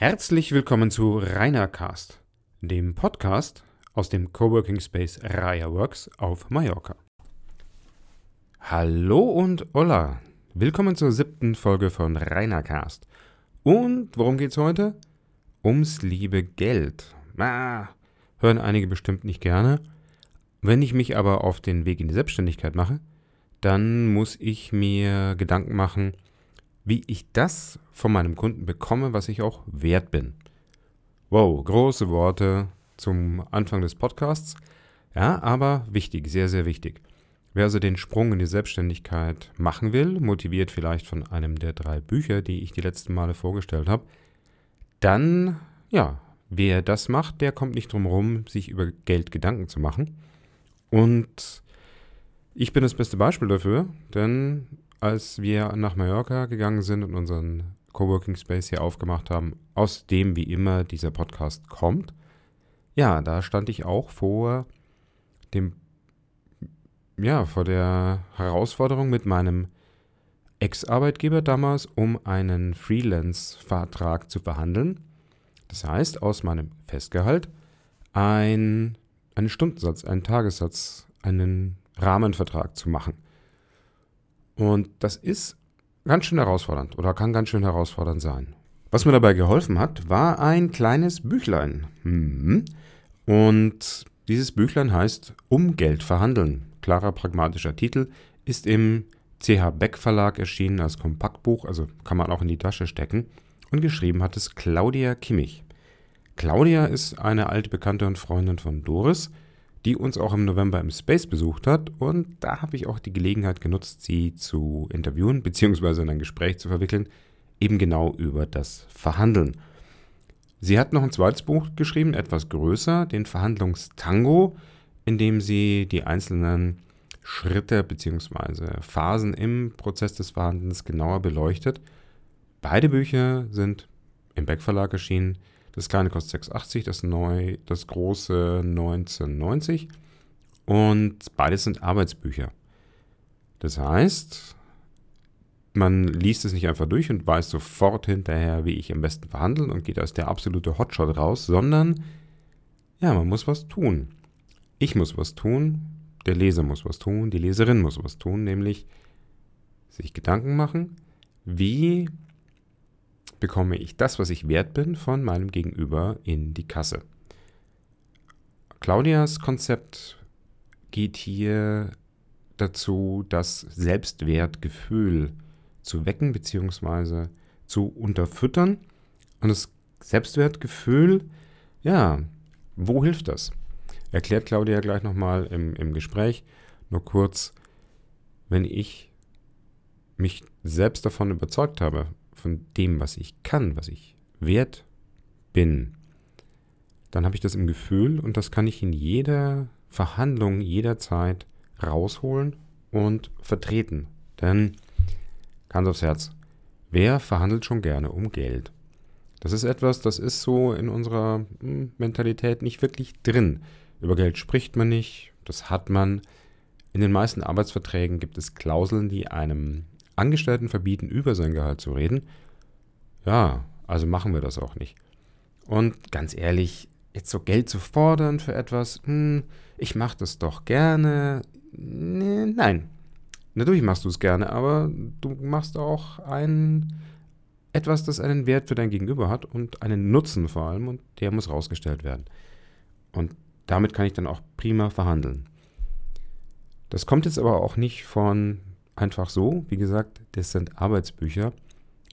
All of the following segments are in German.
Herzlich willkommen zu Rainercast, dem Podcast aus dem Coworking Space Raya Works auf Mallorca. Hallo und hola, willkommen zur siebten Folge von Rainercast. Und worum geht's heute? Ums liebe Geld. Ah, hören einige bestimmt nicht gerne. Wenn ich mich aber auf den Weg in die Selbstständigkeit mache, dann muss ich mir Gedanken machen, wie ich das von meinem Kunden bekomme, was ich auch wert bin. Wow, große Worte zum Anfang des Podcasts. Ja, aber wichtig, sehr, sehr wichtig. Wer also den Sprung in die Selbstständigkeit machen will, motiviert vielleicht von einem der drei Bücher, die ich die letzten Male vorgestellt habe, dann, ja, wer das macht, der kommt nicht drum herum, sich über Geld Gedanken zu machen. Und ich bin das beste Beispiel dafür, denn als wir nach Mallorca gegangen sind und unseren Coworking Space hier aufgemacht haben, aus dem wie immer dieser Podcast kommt, ja, da stand ich auch vor dem, ja, vor der Herausforderung mit meinem Ex-Arbeitgeber damals, um einen Freelance-Vertrag zu verhandeln. Das heißt, aus meinem Festgehalt ein, einen Stundensatz, einen Tagessatz, einen Rahmenvertrag zu machen. Und das ist ganz schön herausfordernd oder kann ganz schön herausfordernd sein. Was mir dabei geholfen hat, war ein kleines Büchlein. Mhm. Und dieses Büchlein heißt Um Geld verhandeln. Klarer pragmatischer Titel, ist im CH Beck Verlag erschienen als Kompaktbuch, also kann man auch in die Tasche stecken. Und geschrieben hat es Claudia Kimmich. Claudia ist eine alte Bekannte und Freundin von Doris die uns auch im November im Space besucht hat. Und da habe ich auch die Gelegenheit genutzt, sie zu interviewen bzw. in ein Gespräch zu verwickeln, eben genau über das Verhandeln. Sie hat noch ein zweites Buch geschrieben, etwas größer, den Verhandlungstango, in dem sie die einzelnen Schritte bzw. Phasen im Prozess des Verhandelns genauer beleuchtet. Beide Bücher sind im Beck Verlag erschienen. Das kleine kostet 6,80, das, das große 19,90. Und beides sind Arbeitsbücher. Das heißt, man liest es nicht einfach durch und weiß sofort hinterher, wie ich am besten verhandeln und geht als der absolute Hotshot raus, sondern ja, man muss was tun. Ich muss was tun, der Leser muss was tun, die Leserin muss was tun, nämlich sich Gedanken machen, wie bekomme ich das, was ich wert bin, von meinem Gegenüber in die Kasse. Claudias Konzept geht hier dazu, das Selbstwertgefühl zu wecken bzw. zu unterfüttern. Und das Selbstwertgefühl, ja, wo hilft das? Erklärt Claudia gleich nochmal im, im Gespräch. Nur kurz, wenn ich mich selbst davon überzeugt habe, von dem, was ich kann, was ich wert bin, dann habe ich das im Gefühl und das kann ich in jeder Verhandlung jederzeit rausholen und vertreten. Denn, ganz aufs Herz, wer verhandelt schon gerne um Geld? Das ist etwas, das ist so in unserer hm, Mentalität nicht wirklich drin. Über Geld spricht man nicht, das hat man. In den meisten Arbeitsverträgen gibt es Klauseln, die einem Angestellten verbieten, über sein Gehalt zu reden. Ja, also machen wir das auch nicht. Und ganz ehrlich, jetzt so Geld zu fordern für etwas, hm, ich mache das doch gerne. Nee, nein, natürlich machst du es gerne, aber du machst auch ein etwas, das einen Wert für dein Gegenüber hat und einen Nutzen vor allem und der muss rausgestellt werden. Und damit kann ich dann auch prima verhandeln. Das kommt jetzt aber auch nicht von einfach so. Wie gesagt, das sind Arbeitsbücher.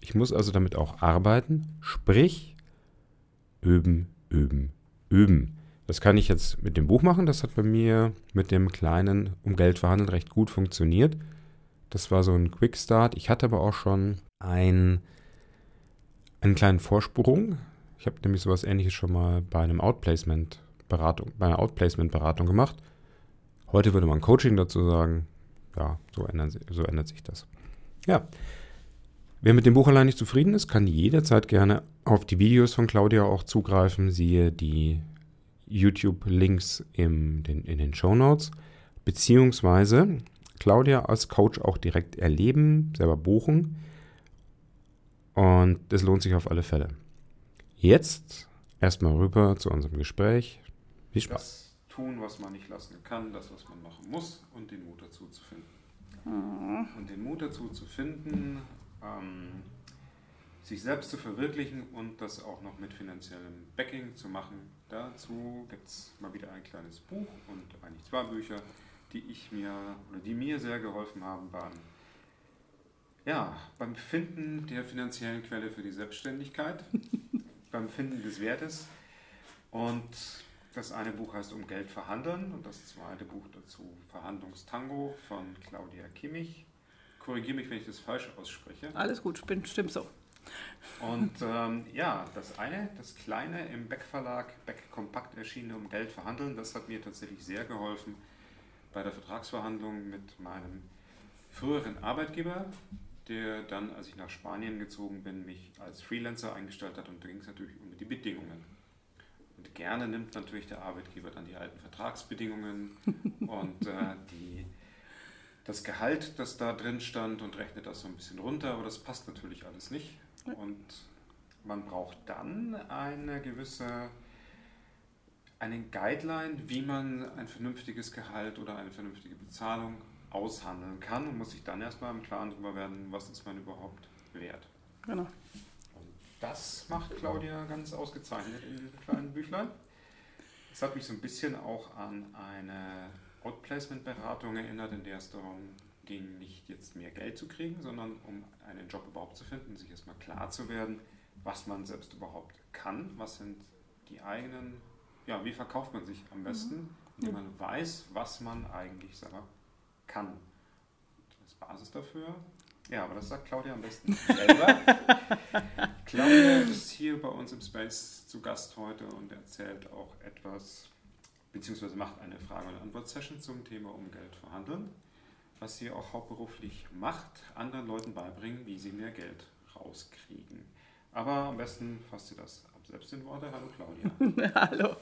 Ich muss also damit auch arbeiten, sprich üben, üben, üben. Das kann ich jetzt mit dem Buch machen. Das hat bei mir mit dem kleinen um Geld verhandeln recht gut funktioniert. Das war so ein Quick Start. Ich hatte aber auch schon ein, einen kleinen Vorsprung. Ich habe nämlich sowas ähnliches schon mal bei einem Outplacement Beratung, bei einer Outplacement Beratung gemacht. Heute würde man Coaching dazu sagen ja, so, ändern, so ändert sich das. Ja. Wer mit dem Buch allein nicht zufrieden ist, kann jederzeit gerne auf die Videos von Claudia auch zugreifen. Siehe die YouTube-Links in den Show Notes. Beziehungsweise Claudia als Coach auch direkt erleben, selber buchen. Und das lohnt sich auf alle Fälle. Jetzt erstmal rüber zu unserem Gespräch. Viel Spaß. Tun, was man nicht lassen kann, das, was man machen muss und den Mut dazu zu finden. Mhm. Und den Mut dazu zu finden, ähm, sich selbst zu verwirklichen und das auch noch mit finanziellem Backing zu machen. Dazu gibt es mal wieder ein kleines Buch und eigentlich zwei Bücher, die ich mir oder die mir sehr geholfen haben beim, ja, beim Finden der finanziellen Quelle für die Selbstständigkeit, beim Finden des Wertes. Und das eine Buch heißt Um Geld verhandeln und das zweite Buch dazu Verhandlungstango von Claudia Kimmich. Korrigiere mich, wenn ich das falsch ausspreche. Alles gut, stimmt so. Und ähm, ja, das eine, das kleine im Beck Verlag, Beck Kompakt erschienene Um Geld verhandeln, das hat mir tatsächlich sehr geholfen bei der Vertragsverhandlung mit meinem früheren Arbeitgeber, der dann, als ich nach Spanien gezogen bin, mich als Freelancer eingestellt hat und da ging es natürlich um die Bedingungen. Und gerne nimmt natürlich der Arbeitgeber dann die alten Vertragsbedingungen und äh, die das Gehalt, das da drin stand und rechnet das so ein bisschen runter, aber das passt natürlich alles nicht. Und man braucht dann eine gewisse, eine Guideline, wie man ein vernünftiges Gehalt oder eine vernünftige Bezahlung aushandeln kann und muss sich dann erstmal im Klaren darüber werden, was ist man überhaupt wert. Genau. Und das macht Claudia ganz ausgezeichnet in diesem kleinen Büchlein. Es hat mich so ein bisschen auch an eine Outplacement-Beratung erinnert, in der es darum ging, nicht jetzt mehr Geld zu kriegen, sondern um einen Job überhaupt zu finden, sich erstmal klar zu werden, was man selbst überhaupt kann, was sind die eigenen, ja, wie verkauft man sich am besten, indem man weiß, was man eigentlich selber kann. Das ist Basis dafür. Ja, aber das sagt Claudia am besten selber. Claudia ist hier bei uns im Space zu Gast heute und erzählt auch etwas beziehungsweise macht eine Frage- und Antwort-Session zum Thema um Geld verhandeln, was sie auch hauptberuflich macht, anderen Leuten beibringen, wie sie mehr Geld rauskriegen. Aber am besten fasst sie das ab selbst in Worte. Hallo Claudia. Hallo.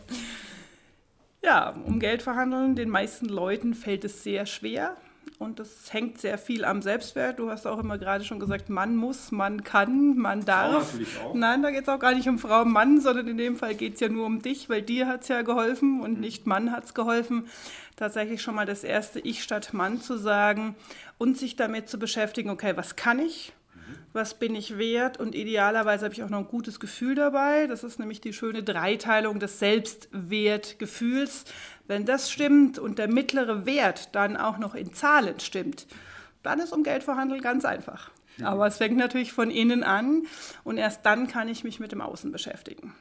Ja, um Geld verhandeln, den meisten Leuten fällt es sehr schwer und das hängt sehr viel am Selbstwert. Du hast auch immer gerade schon gesagt, man muss, man kann, man darf. Frau. Nein, da geht es auch gar nicht um Frau und Mann, sondern in dem Fall geht es ja nur um dich, weil dir hat es ja geholfen und nicht Mann hat es geholfen. Tatsächlich schon mal das erste Ich statt Mann zu sagen und sich damit zu beschäftigen, okay, was kann ich? was bin ich wert und idealerweise habe ich auch noch ein gutes Gefühl dabei. Das ist nämlich die schöne Dreiteilung des Selbstwertgefühls. Wenn das stimmt und der mittlere Wert dann auch noch in Zahlen stimmt, dann ist um Geld verhandeln ganz einfach. Aber es fängt natürlich von innen an und erst dann kann ich mich mit dem Außen beschäftigen.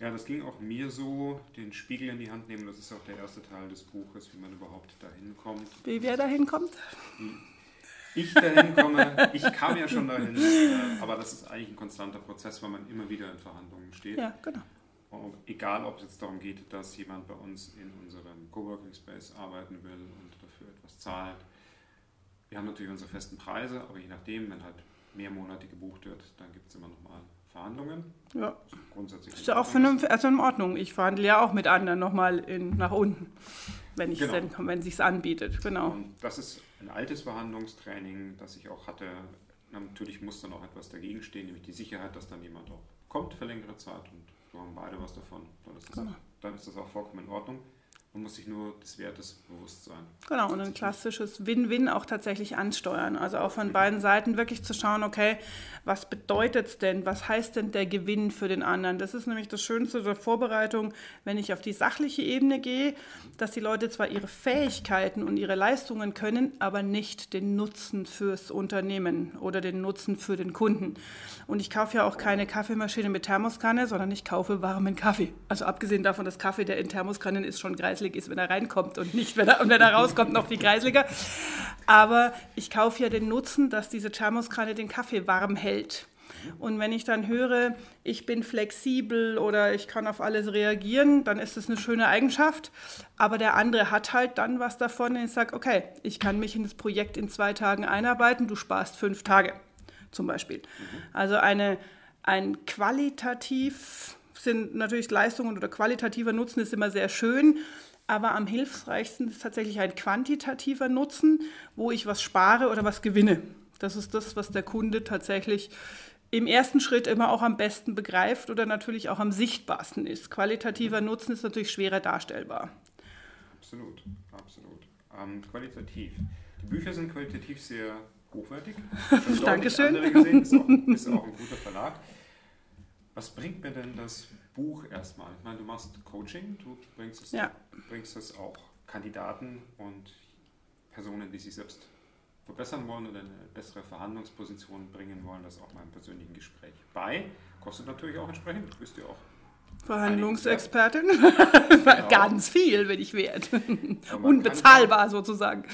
Ja, das ging auch mir so, den Spiegel in die Hand nehmen. Das ist auch der erste Teil des Buches, wie man überhaupt dahin kommt. Wie wer dahin kommt? ich dahin komme. Ich kam ja schon dahin, äh, aber das ist eigentlich ein konstanter Prozess, weil man immer wieder in Verhandlungen steht. Ja, genau. Egal, ob es jetzt darum geht, dass jemand bei uns in unserem Coworking Space arbeiten will und dafür etwas zahlt. Wir haben natürlich unsere festen Preise, aber je nachdem, wenn halt mehr Monate gebucht wird, dann gibt es immer nochmal Verhandlungen. Ja. Grundsätzlich Ist ja auch vernünftig, also in Ordnung. Ich verhandle ja auch mit anderen nochmal in, nach unten, wenn ich Genau. denn, wenn sich's anbietet. Genau. Und das ist ein altes Verhandlungstraining, das ich auch hatte. Natürlich muss dann auch etwas dagegen stehen, nämlich die Sicherheit, dass dann jemand auch kommt für längere Zeit und so haben beide was davon. Dann ist das, Genau. auch, dann ist das auch vollkommen in Ordnung. Man muss sich nur des Wertes bewusst sein. Genau, und ein klassisches Win-Win auch tatsächlich ansteuern. Also auch von beiden Seiten wirklich zu schauen, okay, was bedeutet es denn? Was heißt denn der Gewinn für den anderen? Das ist nämlich das Schönste der Vorbereitung, wenn ich auf die sachliche Ebene gehe, dass die Leute zwar ihre Fähigkeiten und ihre Leistungen können, aber nicht den Nutzen fürs Unternehmen oder den Nutzen für den Kunden. Und ich kaufe ja auch keine Kaffeemaschine mit Thermoskanne, sondern ich kaufe warmen Kaffee. Also abgesehen davon, dass Kaffee, der in Thermoskannen ist, schon greislich ist, wenn er reinkommt und nicht, wenn er, und wenn er rauskommt, noch viel kreisliger. Aber ich kaufe ja den Nutzen, dass diese Thermoskanne den Kaffee warm hält. Und wenn ich dann höre, ich bin flexibel oder ich kann auf alles reagieren, dann ist das eine schöne Eigenschaft. Aber der andere hat halt dann was davon, wenn ich sage, okay, ich kann mich in das Projekt in zwei Tagen einarbeiten, du sparst fünf Tage zum Beispiel. Also eine, ein qualitativ sind natürlich Leistungen oder qualitativer Nutzen ist immer sehr schön, aber am hilfreichsten ist tatsächlich ein quantitativer Nutzen, wo ich was spare oder was gewinne. Das ist das, was der Kunde tatsächlich im ersten Schritt immer auch am besten begreift oder natürlich auch am sichtbarsten ist. Qualitativer Nutzen ist natürlich schwerer darstellbar. Absolut, absolut. Ähm, qualitativ. Die Bücher sind qualitativ sehr hochwertig. Dankeschön. Gesehen, ist, auch, ist auch ein guter Verlag. Was bringt mir denn das Buch erstmal? Ich meine, du machst Coaching, du bringst es, Ja. bringst es auch Kandidaten und Personen, die sich selbst verbessern wollen oder eine bessere Verhandlungsposition bringen wollen, das auch mal im persönlichen Gespräch bei. Kostet natürlich auch entsprechend, wisst ihr auch. Verhandlungsexpertin. Genau. Ganz viel, wenn ich wert. Unbezahlbar sozusagen.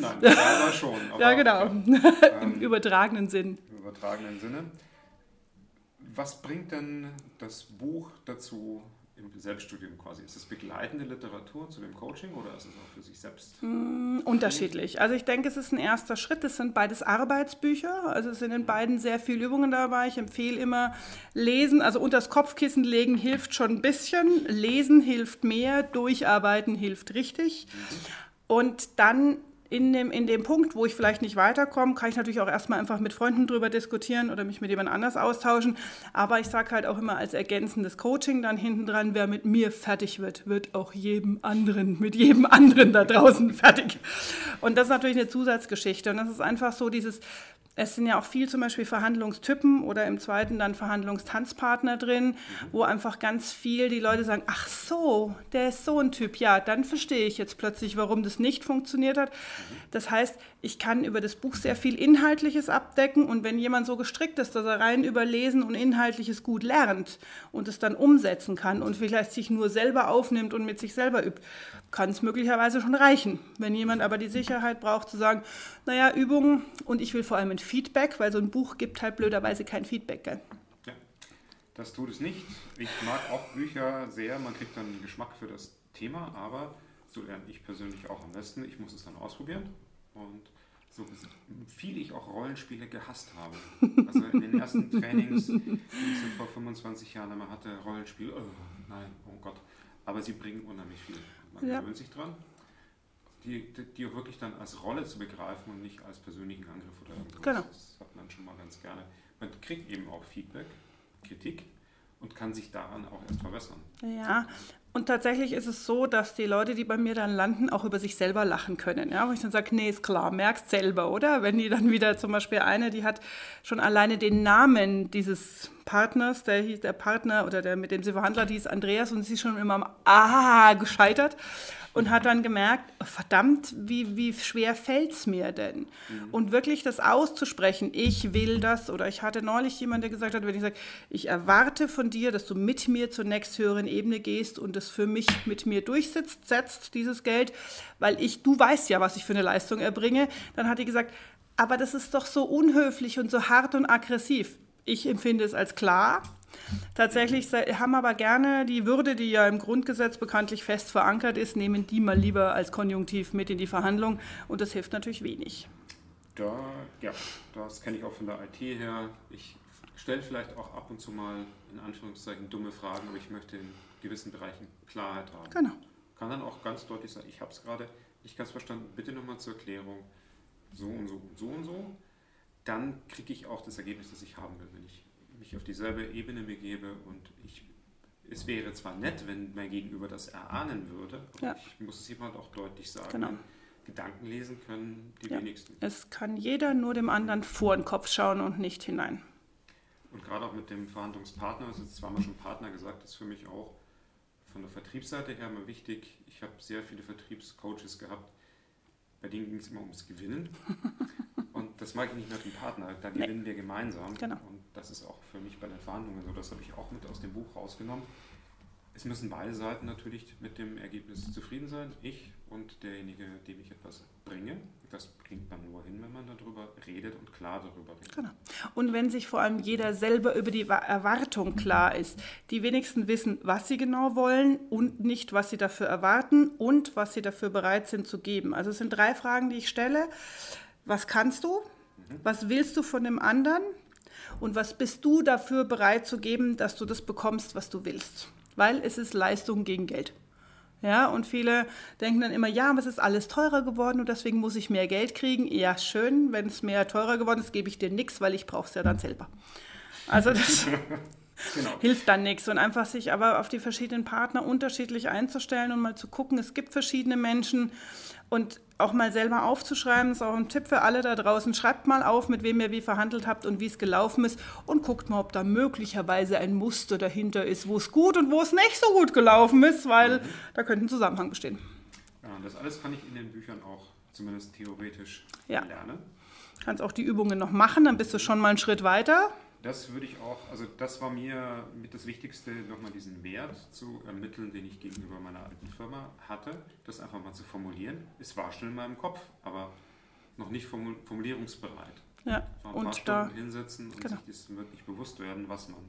sagen- Nein, war schon. Ja, genau. Ähm, Im übertragenen Sinn. im übertragenen Sinne. Was bringt denn das Buch dazu im Selbststudium quasi? Ist es begleitende Literatur zu dem Coaching oder ist es auch für sich selbst? Unterschiedlich. Also ich denke, es ist ein erster Schritt. Es sind beides Arbeitsbücher. Also es sind in beiden sehr viele Übungen dabei. Ich empfehle immer lesen, also unter das Kopfkissen legen hilft schon ein bisschen. Lesen hilft mehr, durcharbeiten hilft richtig. Und dann in dem, in dem Punkt, wo ich vielleicht nicht weiterkomme, kann ich natürlich auch erstmal einfach mit Freunden drüber diskutieren oder mich mit jemand anders austauschen. Aber ich sage halt auch immer als ergänzendes Coaching dann hinten dran, wer mit mir fertig wird, wird auch jedem anderen, mit jedem anderen da draußen fertig. Und das ist natürlich eine Zusatzgeschichte. Und das ist einfach so dieses, es sind ja auch viel zum Beispiel Verhandlungstypen oder im zweiten dann Verhandlungstanzpartner drin, wo einfach ganz viel die Leute sagen, ach so, der ist so ein Typ, ja, dann verstehe ich jetzt plötzlich, warum das nicht funktioniert hat. Das heißt, ich kann über das Buch sehr viel Inhaltliches abdecken und wenn jemand so gestrickt ist, dass er rein über Lesen und Inhaltliches gut lernt und es dann umsetzen kann und vielleicht sich nur selber aufnimmt und mit sich selber übt, kann es möglicherweise schon reichen. Wenn jemand aber die Sicherheit braucht zu sagen, naja, Übungen und ich will vor allem ein Feedback, weil so ein Buch gibt halt blöderweise kein Feedback. Gell? Ja, das tut es nicht. Ich mag auch Bücher sehr. Man kriegt dann Geschmack für das Thema, aber so lerne ich persönlich auch am besten. Ich muss es dann ausprobieren. Und so viel ich auch Rollenspiele gehasst habe. Also in den ersten Trainings, die ich so vor 25 Jahren immer hatte, Rollenspiel, oh nein, oh Gott. Aber sie bringen unheimlich viel. Man Ja. gewöhnt sich dran. Die, die, die auch wirklich dann als Rolle zu begreifen und nicht als persönlichen Angriff oder irgendwas. Genau. Das hat man schon mal ganz gerne. Man kriegt eben auch Feedback, Kritik und kann sich daran auch erst verbessern. Ja, und tatsächlich ist es so, dass die Leute, die bei mir dann landen, auch über sich selber lachen können. Ja, wo ich dann sage, nee, ist klar, merkst selber, oder? Wenn die dann wieder zum Beispiel eine, die hat schon alleine den Namen dieses Partners, der hieß der Partner oder der mit dem sie verhandelt, hieß Andreas und sie ist schon immer am Ah gescheitert und hat dann gemerkt, oh, verdammt, wie, wie schwer fällt es mir denn? Und wirklich das auszusprechen, ich will das, oder ich hatte neulich jemanden, der gesagt hat, wenn ich sage, ich erwarte von dir, dass du mit mir zur nächsthöheren Ebene gehst und das für mich mit mir durchsetzt, setzt, dieses Geld, weil ich, du weißt ja, was ich für eine Leistung erbringe, dann hat die gesagt, aber das ist doch so unhöflich und so hart und aggressiv. Ich empfinde es als klar, Tatsächlich haben aber gerne die Würde, die ja im Grundgesetz bekanntlich fest verankert ist, nehmen die mal lieber als Konjunktiv mit in die Verhandlung und das hilft natürlich wenig. Da, ja, das kenne ich auch von der IT her. Ich stelle vielleicht auch ab und zu mal in Anführungszeichen dumme Fragen, aber ich möchte in gewissen Bereichen Klarheit haben. Genau. Kann dann auch ganz deutlich sagen, ich habe es gerade nicht ganz verstanden, bitte nochmal zur Erklärung, so und so und so und so. Dann kriege ich auch das Ergebnis, das ich haben will, wenn ich mich auf dieselbe Ebene begebe und ich, es wäre zwar nett, wenn mein Gegenüber das erahnen würde, aber Ja. ich muss es jemand auch deutlich sagen. Genau. Gedanken lesen können die Ja. wenigsten. Es kann jeder nur dem anderen vor den Kopf schauen und nicht hinein. Und gerade auch mit dem Verhandlungspartner, das ist jetzt zweimal schon Partner gesagt, ist für mich auch von der Vertriebsseite her immer wichtig. Ich habe sehr viele Vertriebscoaches gehabt, bei denen ging es immer ums Gewinnen. Und das mag ich nicht mit dem Partner, da Nee. gewinnen wir gemeinsam. Genau. Und das ist auch für mich bei den Verhandlungen so, das habe ich auch mit aus dem Buch rausgenommen. Es müssen beide Seiten natürlich mit dem Ergebnis zufrieden sein, ich und derjenige, dem ich etwas bringe. Das kriegt man nur hin, wenn man darüber redet und klar darüber redet. Genau. Und wenn sich vor allem jeder selber über die Wa- Erwartung klar ist, die wenigsten wissen, was sie genau wollen und nicht, was sie dafür erwarten und was sie dafür bereit sind zu geben. Also es sind drei Fragen, die ich stelle. Was kannst du? Was willst du von dem anderen? Und was bist du dafür bereit zu geben, dass du das bekommst, was du willst? Weil es ist Leistung gegen Geld. Ja, und viele denken dann immer, ja, aber es ist alles teurer geworden und deswegen muss ich mehr Geld kriegen. Ja, schön, wenn es mehr teurer geworden ist, gebe ich dir nichts, weil ich brauche es ja dann selber. Also das genau. hilft dann nichts. Und einfach sich aber auf die verschiedenen Partner unterschiedlich einzustellen und mal zu gucken, es gibt verschiedene Menschen und auch mal selber aufzuschreiben, ist auch ein Tipp für alle da draußen. Schreibt mal auf, mit wem ihr wie verhandelt habt und wie es gelaufen ist und guckt mal, ob da möglicherweise ein Muster dahinter ist, wo es gut und wo es nicht so gut gelaufen ist, weil mhm. da könnte ein Zusammenhang bestehen. Ja, das alles kann ich in den Büchern auch zumindest theoretisch ja. lernen. Kannst auch die Übungen noch machen, dann bist du schon mal einen Schritt weiter das würde ich auch, also das war mir mit das Wichtigste, nochmal diesen Wert zu ermitteln, den ich gegenüber meiner alten Firma hatte, das einfach mal zu formulieren. Es war schon in meinem Kopf, aber noch nicht formulierungsbereit. Ja, ein und paar Stunden hinsetzen und genau. sich das wirklich bewusst werden, was man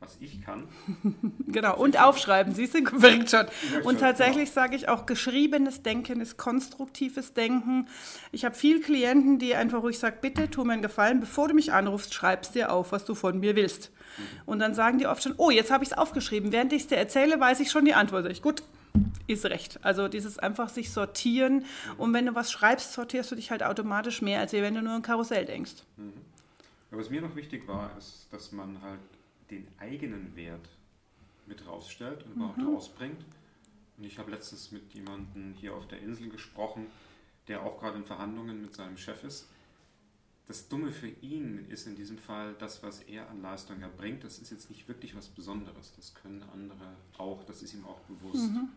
was ich kann. genau, und aufschreiben, siehst du, wirkt schon. Und tatsächlich genau. sage ich auch, geschriebenes Denken ist konstruktives Denken. Ich habe viele Klienten, die einfach ruhig sagen, bitte tu mir einen Gefallen, bevor du mich anrufst, schreibst dir auf, was du von mir willst. Mhm. Und dann sagen die oft schon, oh, jetzt habe ich es aufgeschrieben. Während ich es dir erzähle, weiß ich schon die Antwort. Ich, gut, ist recht. Also dieses einfach sich sortieren. Und wenn du was schreibst, sortierst du dich halt automatisch mehr, als wenn du nur ein Karussell denkst. Mhm. Was mir noch wichtig war, ist, dass man halt den eigenen Wert mit rausstellt und überhaupt mhm. rausbringt. Und ich habe letztens mit jemandem hier auf der Insel gesprochen, der auch gerade in Verhandlungen mit seinem Chef ist. Das Dumme für ihn ist in diesem Fall das, was er an Leistung erbringt. Das ist jetzt nicht wirklich was Besonderes. Das können andere auch. Das ist ihm auch bewusst. Mhm.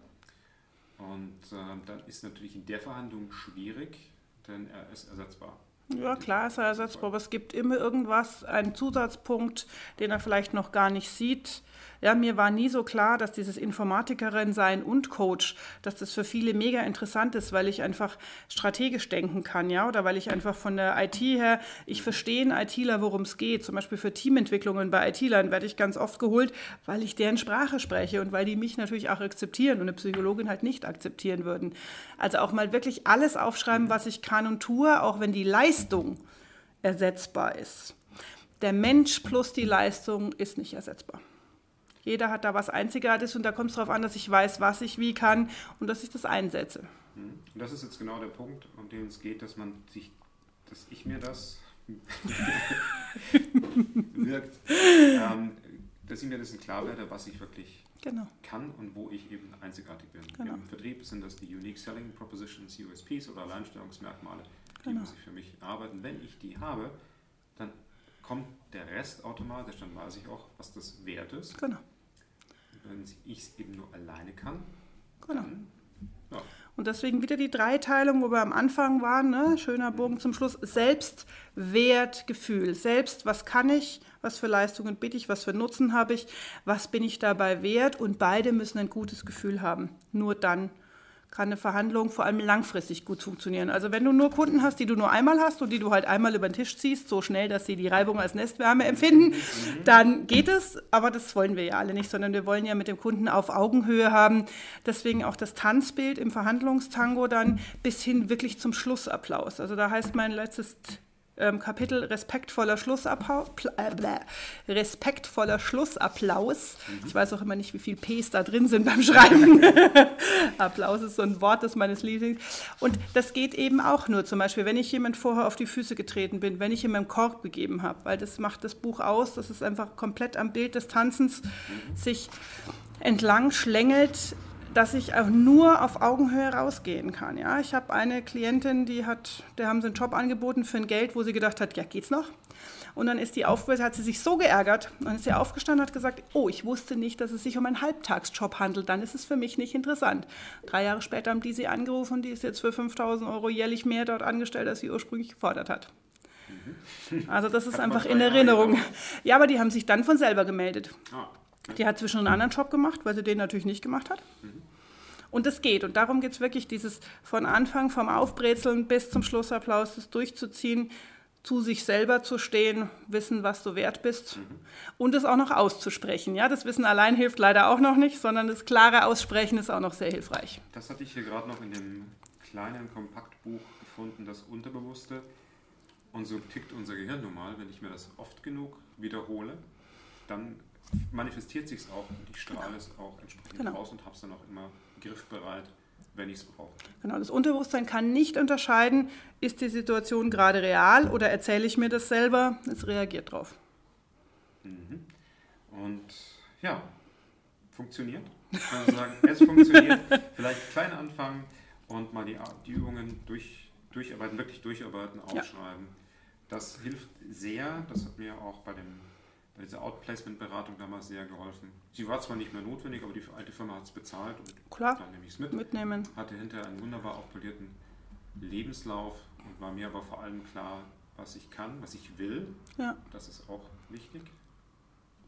Und äh, dann ist natürlich in der Verhandlung schwierig, denn er ist ersetzbar. Ja, klar ist er ersetzbar, aber es gibt immer irgendwas, einen Zusatzpunkt, den er vielleicht noch gar nicht sieht. Ja, mir war nie so klar, dass dieses Informatikerin sein und Coach, dass das für viele mega interessant ist, weil ich einfach strategisch denken kann, ja, oder weil ich einfach von der IT her, ich verstehe einen ITler, worum es geht. Zum Beispiel für Teamentwicklungen bei ITlern werde ich ganz oft geholt, weil ich deren Sprache spreche und weil die mich natürlich auch akzeptieren und eine Psychologin halt nicht akzeptieren würden. Also auch mal wirklich alles aufschreiben, was ich kann und tue, auch wenn die Leistung ersetzbar ist. Der Mensch plus die Leistung ist nicht ersetzbar. Jeder hat da was Einzigartiges und da kommt es darauf an, dass ich weiß, was ich wie kann und dass ich das einsetze. Mhm. Und das ist jetzt genau der Punkt, um den es geht, dass man sich, dass ich mir das wirkt, ähm, dass ich mir das klar werde, was ich wirklich genau. kann und wo ich eben einzigartig bin. Genau. Im Vertrieb sind das die Unique Selling Propositions, USPs oder Alleinstellungsmerkmale, die genau. muss ich für mich arbeiten. Wenn ich die habe, dann kommt der Rest automatisch, dann weiß ich auch, was das wert ist. Genau. Wenn ich es eben nur alleine kann, genau. Dann, ja. Und deswegen wieder die Dreiteilung, wo wir am Anfang waren, ne? schöner Bogen zum Schluss. Selbstwertgefühl. Selbst, was kann ich, was für Leistungen bitte ich, was für Nutzen habe ich, was bin ich dabei wert und beide müssen ein gutes Gefühl haben. Nur dann kann eine Verhandlung vor allem langfristig gut funktionieren. Also wenn du nur Kunden hast, die du nur einmal hast und die du halt einmal über den Tisch ziehst, so schnell, dass sie die Reibung als Nestwärme empfinden, dann geht es. Aber das wollen wir ja alle nicht, sondern wir wollen ja mit dem Kunden auf Augenhöhe haben. Deswegen auch das Tanzbild im Verhandlungstango dann bis hin wirklich zum Schlussapplaus. Also da heißt mein letztes ähm, Kapitel respektvoller, Schlussapplaus. Äh, respektvoller Schlussapplaus. Mhm. Ich weiß auch immer nicht, wie viele Ps da drin sind beim Schreiben. Applaus ist so ein Wort, das meines Lieblings. Und das geht eben auch nur, zum Beispiel, wenn ich jemand vorher auf die Füße getreten bin, wenn ich ihm einen Korb gegeben habe, weil das macht das Buch aus, das ist einfach komplett am Bild des Tanzens mhm. sich entlang schlängelt dass ich auch nur auf Augenhöhe rausgehen kann. Ja? Ich habe eine Klientin, die hat, der haben sie einen Job angeboten für ein Geld, wo sie gedacht hat, ja, geht's noch? Und dann ist die aufgehört, hat sie sich so geärgert. Dann ist sie aufgestanden und hat gesagt, oh, ich wusste nicht, dass es sich um einen Halbtagsjob handelt. Dann ist es für mich nicht interessant. Drei Jahre später haben die sie angerufen und die ist jetzt für 5000 Euro jährlich mehr dort angestellt, als sie ursprünglich gefordert hat. Mhm. Also das ist einfach in Erinnerung. Ja, aber die haben sich dann von selber gemeldet. Ah. Die hat zwischen einen anderen Job gemacht, weil sie den natürlich nicht gemacht hat. Und es geht. Und darum geht es wirklich, dieses von Anfang, vom Aufbrezeln bis zum Schlussapplaus, das durchzuziehen, zu sich selber zu stehen, wissen, was du wert bist mhm. und es auch noch auszusprechen. Ja, das Wissen allein hilft leider auch noch nicht, sondern das klare Aussprechen ist auch noch sehr hilfreich. Das hatte ich hier gerade noch in dem kleinen Kompaktbuch gefunden, das Unterbewusste. Und so tickt unser Gehirn normal. Wenn ich mir das oft genug wiederhole, dann manifestiert sich es auch und ich strahle es auch entsprechend genau. aus und habe es dann auch immer griffbereit, wenn ich es brauche. Genau, das Unterbewusstsein kann nicht unterscheiden, ist die Situation gerade real oder erzähle ich mir das selber, es reagiert drauf. Mhm. Und ja, funktioniert. Ich kann sagen, es funktioniert. Vielleicht klein anfangen und mal die, die Übungen durch, durcharbeiten, wirklich durcharbeiten, aufschreiben. Ja. Das hilft sehr. Das hat mir auch bei, dem, bei dieser Outplacement-Beratung damals sehr geholfen. Sie war zwar nicht mehr notwendig, aber die alte Firma hat es bezahlt und Klar. dann nehme ich es mit. Mitnehmen. Hatte hinterher einen wunderbar aufpolierten Lebenslauf und war mir aber vor allem klar, was ich kann, was ich will. Ja. Das ist auch wichtig.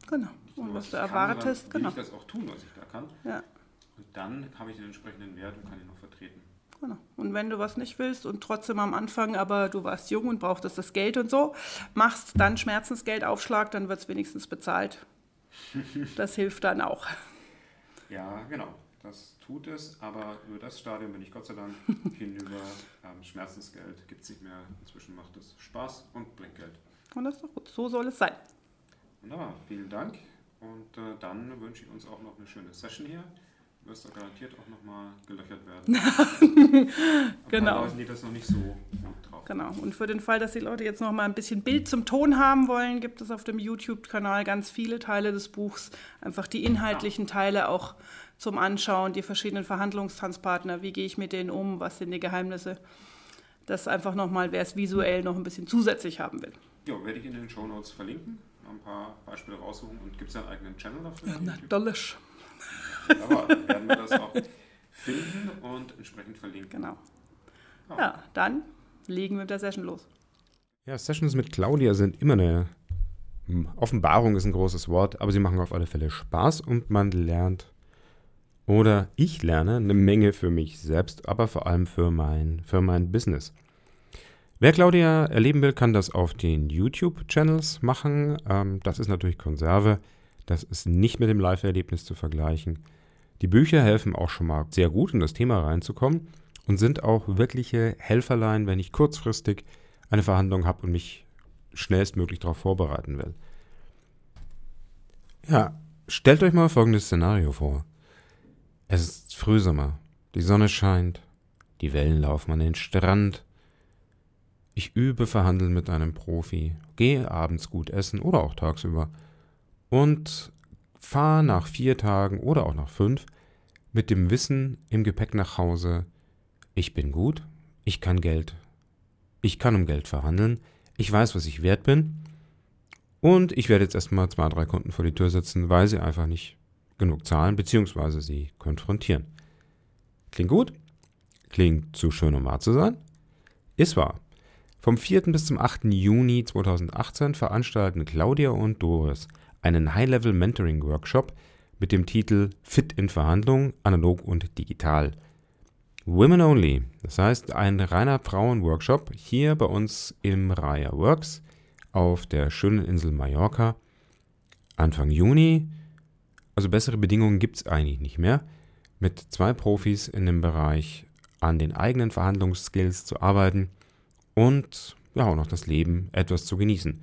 Genau. und was, was du erwartest, kann, genau. ich das auch tun, was ich da kann. Ja. Und dann habe ich den entsprechenden Wert und kann ihn auch vertreten. Genau. Und wenn du was nicht willst und trotzdem am Anfang, aber du warst jung und brauchtest das Geld und so, machst dann Schmerzensgeldaufschlag, dann wird es wenigstens bezahlt. Das hilft dann auch. Ja, genau. Das tut es, aber über das Stadium bin ich Gott sei Dank hinüber. Ähm, Schmerzensgeld gibt es nicht mehr. Inzwischen macht es Spaß und bringt Geld. Und das ist doch gut. So soll es sein. Wunderbar, vielen Dank. Und äh, dann wünsche ich uns auch noch eine schöne Session hier. Du wirst da garantiert auch nochmal gelöchert werden. genau. Leuten, die das noch nicht so gut drauf Genau. Und für den Fall, dass die Leute jetzt noch mal ein bisschen Bild zum Ton haben wollen, gibt es auf dem YouTube-Kanal ganz viele Teile des Buchs. Einfach die inhaltlichen Teile auch zum Anschauen, die verschiedenen Verhandlungstanzpartner, wie gehe ich mit denen um, was sind die Geheimnisse. Das einfach nochmal, wer es visuell noch ein bisschen zusätzlich haben will. Ja, werde ich in den Show Notes verlinken, ein paar Beispiele raussuchen. Und gibt es einen eigenen Channel dafür? Ja, natürlich. Aber dann werden wir das auch finden und entsprechend verlinken. Genau. Ja, ja dann legen wir mit der Session los. Ja, Sessions mit Claudia sind immer eine hm, Offenbarung ist ein großes Wort, aber sie machen auf alle Fälle Spaß und man lernt oder ich lerne eine Menge für mich selbst, aber vor allem für mein, für mein Business. Wer Claudia erleben will, kann das auf den YouTube-Channels machen. Ähm, das ist natürlich Konserve. Das ist nicht mit dem Live-Erlebnis zu vergleichen. Die Bücher helfen auch schon mal sehr gut, in das Thema reinzukommen und sind auch wirkliche Helferlein, wenn ich kurzfristig eine Verhandlung habe und mich schnellstmöglich darauf vorbereiten will. Ja, stellt euch mal folgendes Szenario vor. Es ist Frühsommer, die Sonne scheint, die Wellen laufen an den Strand. Ich übe Verhandeln mit einem Profi, gehe abends gut essen oder auch tagsüber und fahre nach vier Tagen oder auch nach fünf mit dem Wissen im Gepäck nach Hause, ich bin gut, ich kann Geld, ich kann um Geld verhandeln, ich weiß, was ich wert bin und ich werde jetzt erstmal zwei, drei Kunden vor die Tür setzen, weil sie einfach nicht genug zahlen bzw. sie konfrontieren. Klingt gut? Klingt zu schön, um wahr zu sein? Ist wahr. Vom 4. bis zum 8. Juni 2018 veranstalten Claudia und Doris einen High-Level Mentoring Workshop mit dem Titel Fit in Verhandlungen, analog und digital. Women Only, das heißt ein reiner Frauen-Workshop hier bei uns im Raya Works auf der schönen Insel Mallorca. Anfang Juni, also bessere Bedingungen gibt es eigentlich nicht mehr, mit zwei Profis in dem Bereich an den eigenen Verhandlungsskills zu arbeiten und ja auch noch das Leben etwas zu genießen.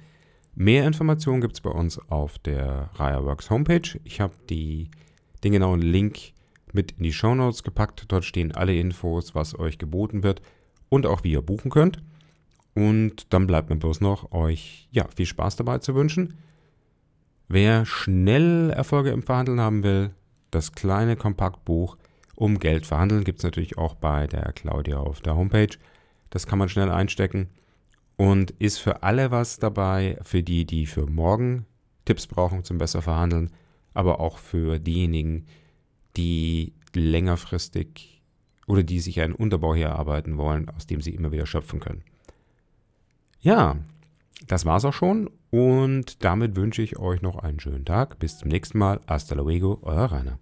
Mehr Informationen gibt es bei uns auf der Raya Works Homepage. Ich habe den genauen Link mit in die Show Notes gepackt. Dort stehen alle Infos, was euch geboten wird und auch wie ihr buchen könnt. Und dann bleibt mir bloß noch, euch ja, viel Spaß dabei zu wünschen. Wer schnell Erfolge im Verhandeln haben will, das kleine Kompaktbuch um Geld verhandeln gibt es natürlich auch bei der Claudia auf der Homepage. Das kann man schnell einstecken und ist für alle was dabei, für die, die für morgen Tipps brauchen zum besser verhandeln, aber auch für diejenigen, die längerfristig oder die sich einen Unterbau hier erarbeiten wollen, aus dem sie immer wieder schöpfen können. Ja, das war's auch schon und damit wünsche ich euch noch einen schönen Tag. Bis zum nächsten Mal. Hasta luego, euer Rainer.